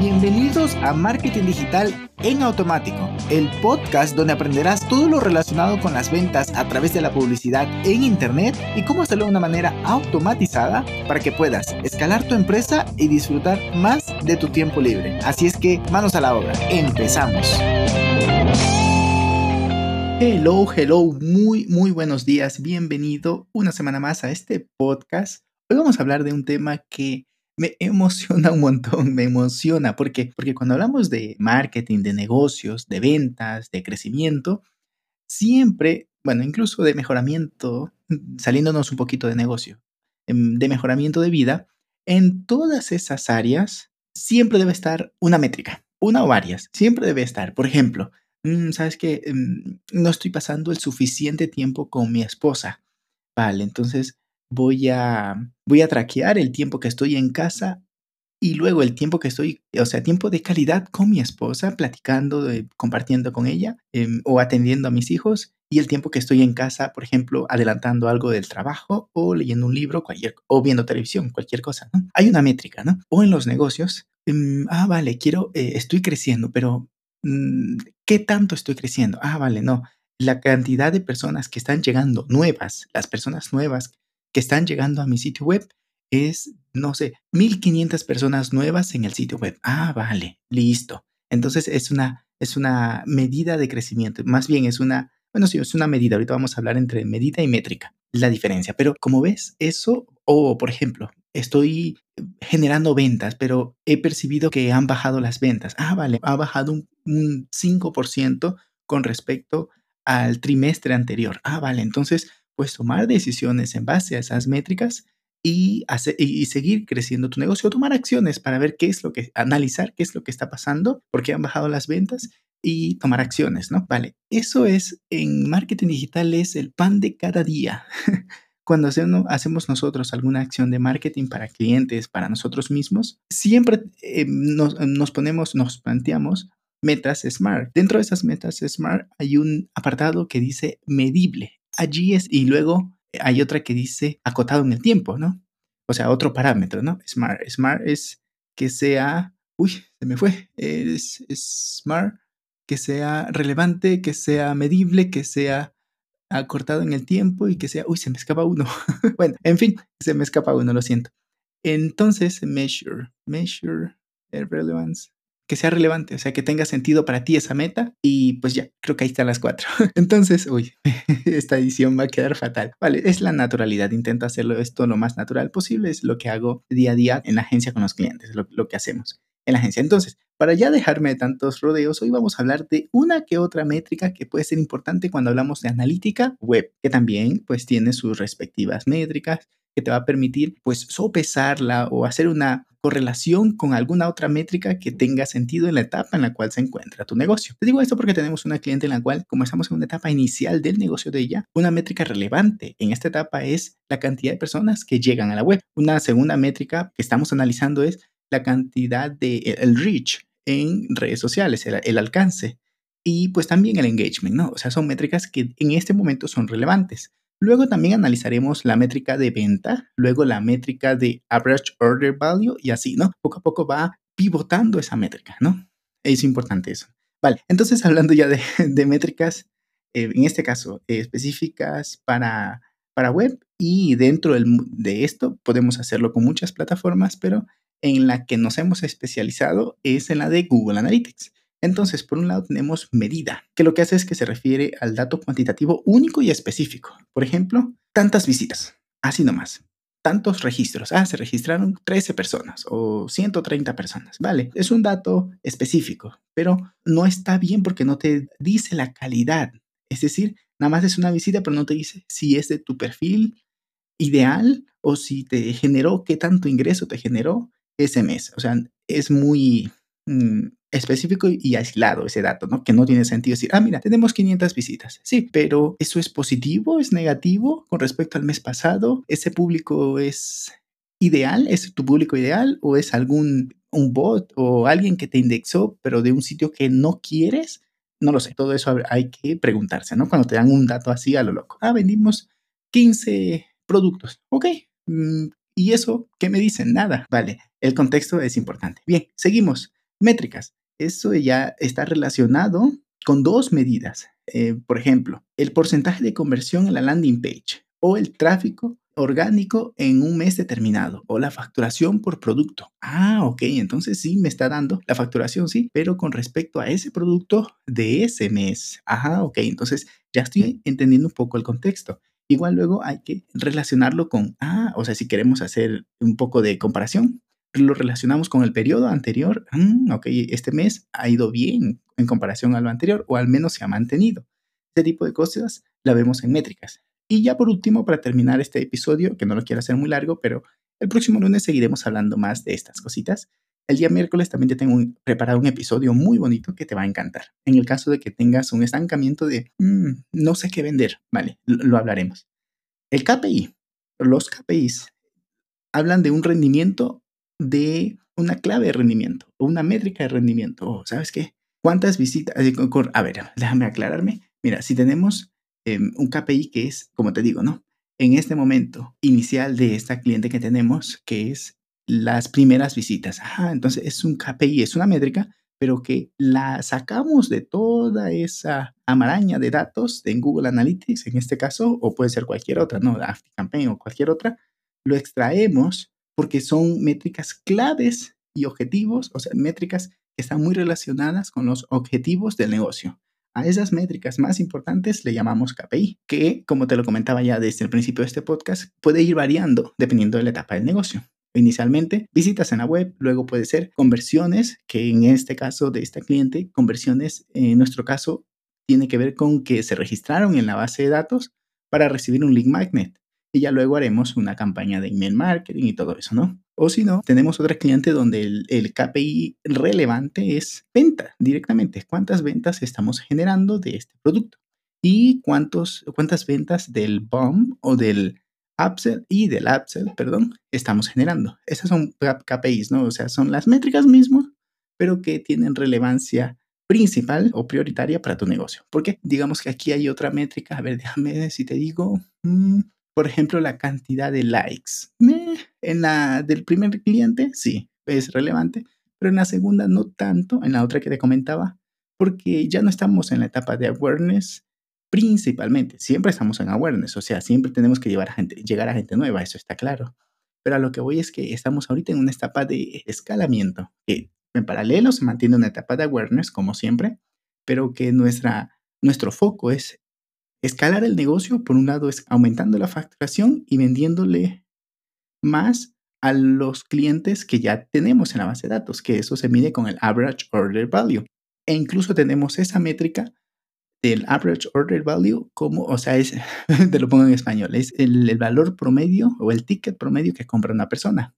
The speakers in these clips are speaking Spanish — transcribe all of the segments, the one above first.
Bienvenidos a Marketing Digital en Automático, el podcast donde aprenderás todo lo relacionado con las ventas a través de la publicidad en Internet y cómo hacerlo de una manera automatizada para que puedas escalar tu empresa y disfrutar más de tu tiempo libre. Así es que manos a la obra, empezamos. Hello, hello, muy, muy buenos días, bienvenido una semana más a este podcast. Hoy vamos a hablar de un tema que me emociona un montón, me emociona. ¿Por qué? Porque cuando hablamos de marketing, de negocios, de ventas, de crecimiento, siempre, bueno, incluso de mejoramiento, saliéndonos un poquito de negocio, em, de mejoramiento de vida, en todas esas áreas siempre debe estar una métrica, una o varias, siempre debe estar. Por ejemplo, mm, ¿sabes qué? Em, no estoy pasando el suficiente tiempo con mi esposa. Vale, entonces voy a, voy a traquear el tiempo que estoy en casa y luego el tiempo que estoy, o sea, tiempo de calidad con mi esposa, platicando, compartiendo con ella em, o atendiendo a mis hijos y el tiempo que estoy en casa, por ejemplo, adelantando algo del trabajo o leyendo un libro cualquier, o viendo televisión, cualquier cosa. Hay una métrica, ¿no? O en los negocios, em, ah, vale, quiero, eh, estoy creciendo, pero mm, ¿qué tanto estoy creciendo? Ah, vale, no. La cantidad de personas que están llegando nuevas, las personas nuevas que están llegando a mi sitio web es, no sé, 1500 personas nuevas en el sitio web. Ah, vale, listo. Entonces es una, es una medida de crecimiento. Más bien es una, bueno, sí, es una medida. Ahorita vamos a hablar entre medida y métrica, la diferencia. Pero como ves, eso, o por ejemplo, estoy generando ventas, pero he percibido que han bajado las ventas. Ah, vale, ha bajado un, un 5% con respecto al trimestre anterior. Ah, vale, entonces pues tomar decisiones en base a esas métricas y, y seguir creciendo tu negocio, tomar acciones para ver qué es lo que, analizar qué es lo que está pasando, por qué han bajado las ventas y tomar acciones, ¿no? Vale, eso es en marketing digital es el pan de cada día. Cuando hacemos nosotros alguna acción de marketing para clientes, para nosotros mismos, siempre eh, nos, nos ponemos, nos planteamos metas SMART. Dentro de esas metas SMART hay un apartado que dice medible allí es, y luego hay otra que dice acotado en el tiempo, ¿no? O sea, otro parámetro, ¿no? Smart. Smart es que sea, uy, se me fue, es, smart, que sea relevante, que sea medible, que sea acortado en el tiempo y que sea, uy, se me escapa uno. bueno, en fin, se me escapa uno, lo siento. Entonces, measure, measure, relevance, que sea relevante, o sea, que tenga sentido para ti esa meta y pues ya, creo que ahí están las cuatro. Entonces, uy, esta edición va a quedar fatal. Vale, es la naturalidad, intento hacerlo esto lo más natural posible, es lo que hago día a día en la agencia con los clientes, lo, lo que hacemos en la agencia. Entonces, para ya dejarme de tantos rodeos, hoy vamos a hablar de una que otra métrica que puede ser importante cuando hablamos de analítica web, que también pues tiene sus respectivas métricas que te va a permitir pues sopesarla o hacer una correlación con alguna otra métrica que tenga sentido en la etapa en la cual se encuentra tu negocio. Te digo esto porque tenemos una cliente en la cual, como estamos en una etapa inicial del negocio de ella, una métrica relevante en esta etapa es la cantidad de personas que llegan a la web. Una segunda métrica que estamos analizando es la cantidad de el reach en redes sociales, el, el alcance y pues también el engagement, ¿no? O sea, son métricas que en este momento son relevantes. Luego también analizaremos la métrica de venta, luego la métrica de average order value y así, ¿no? Poco a poco va pivotando esa métrica, ¿no? Es importante eso. Vale, entonces hablando ya de, métricas, eh, en este caso específicas para, para web y dentro de esto podemos hacerlo con muchas plataformas, pero en la que nos hemos especializado es en la de Google Analytics. Entonces, por un lado tenemos medida, que lo que hace es que se refiere al dato cuantitativo único y específico. Por ejemplo, tantas visitas, así nomás. Tantos registros. Ah, se registraron 13 personas o 130 personas. Vale, es un dato específico, pero no está bien porque no te dice la calidad. Es decir, nada más es una visita, pero no te dice si es de tu perfil ideal o si te generó, qué tanto ingreso te generó ese mes. O sea, es muy mm, específico y aislado ese dato, ¿no? Que no tiene sentido decir, ah, mira, tenemos 500 visitas. Sí, pero ¿eso es positivo? ¿Es negativo con respecto al mes pasado? ¿Ese público es ideal? ¿Es tu público ideal? ¿O es algún un bot o alguien que te indexó, pero de un sitio que no quieres? No lo sé, todo eso hay que preguntarse, ¿no? Cuando te dan un dato así a lo loco. Ah, vendimos 15 productos. Ok. Mm, ¿Y eso qué me dicen? Nada. Vale, el contexto es importante. Bien, seguimos. Métricas. Eso ya está relacionado con dos medidas. Eh, por ejemplo, el porcentaje de conversión en la landing page o el tráfico orgánico en un mes determinado o la facturación por producto. Ah, ok, entonces sí me está dando la facturación, sí, pero con respecto a ese producto de ese mes. Ajá, ok, entonces ya estoy entendiendo un poco el contexto. Igual luego hay que relacionarlo con, ah, o sea, si queremos hacer un poco de comparación, lo relacionamos con el periodo anterior. Mm, ok, este mes ha ido bien en comparación a lo anterior o al menos se ha mantenido. Este tipo de cosas la vemos en métricas. Y ya por último, para terminar este episodio, que no lo quiero hacer muy largo, pero el próximo lunes seguiremos hablando más de estas cositas. El día miércoles también te tengo preparado un episodio muy bonito que te va a encantar. En el caso de que tengas un estancamiento de mm, no sé qué vender, vale, lo, hablaremos. El KPI, los KPIs, hablan de un rendimiento de una clave de rendimiento o una métrica de rendimiento. ¿Sabes qué? ¿Cuántas visitas? A ver, déjame aclararme. Mira, si tenemos Em, un KPI que es, como te digo, ¿no? En este momento inicial de esta cliente que tenemos, que es las primeras visitas. Ah, entonces es un KPI, es una métrica, pero que la sacamos de toda esa amaraña de datos en Google Analytics, en este caso, o puede ser cualquier otra, ¿no? Campaign o cualquier otra, lo extraemos porque son métricas claves y objetivos, o sea, métricas que están muy relacionadas con los objetivos del negocio. A esas métricas más importantes le llamamos KPI, que, como te lo comentaba ya desde el principio de este podcast, puede ir variando dependiendo de la etapa del negocio. Inicialmente, visitas en la web, luego puede ser conversiones, que en este caso de esta cliente, conversiones, en nuestro caso, tiene que ver con que se registraron en la base de datos para recibir un link magnet. Y ya luego haremos una campaña de email marketing y todo eso, ¿no? O si no, tenemos otro cliente donde el, KPI relevante es venta directamente. ¿Cuántas ventas estamos generando de este producto? Y cuántos, cuántas ventas del BOM o del upsell y del upsell, perdón, estamos generando. Esas son KPIs, ¿no? O sea, son las métricas mismas, pero que tienen relevancia principal o prioritaria para tu negocio. Porque digamos que aquí hay otra métrica. A ver, déjame si te digo. Mm, por ejemplo, la cantidad de likes. en la del primer cliente, sí, es relevante, pero en la segunda no tanto, en la otra que te comentaba, porque ya no estamos en la etapa de awareness principalmente. Siempre estamos en awareness, o sea, siempre tenemos que llevar a gente, llegar a gente nueva, eso está claro. Pero a lo que voy es que estamos ahorita en una etapa de escalamiento, que en paralelo se mantiene una etapa de awareness, como siempre, pero que nuestra, nuestro foco es Escalar el negocio, por un lado, es aumentando la facturación y vendiéndole más a los clientes que ya tenemos en la base de datos, que eso se mide con el average order value. E incluso tenemos esa métrica del average order value como, o sea, es, te lo pongo en español, es el, valor promedio o el ticket promedio que compra una persona.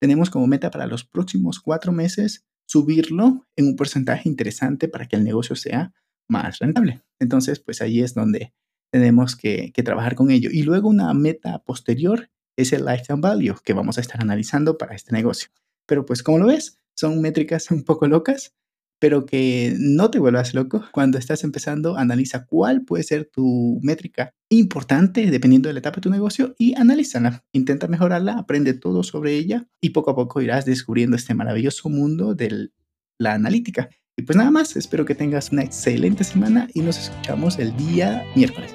Tenemos como meta para los próximos cuatro meses subirlo en un porcentaje interesante para que el negocio sea más rentable. Entonces, pues ahí es donde tenemos que, trabajar con ello. Y luego una meta posterior es el lifetime value que vamos a estar analizando para este negocio. Pero pues como lo ves, son métricas un poco locas, pero que no te vuelvas loco. Cuando estás empezando, analiza cuál puede ser tu métrica importante dependiendo de la etapa de tu negocio y analízala. Intenta mejorarla, aprende todo sobre ella y poco a poco irás descubriendo este maravilloso mundo de la analítica. Y pues nada más, espero que tengas una excelente semana y nos escuchamos el día miércoles.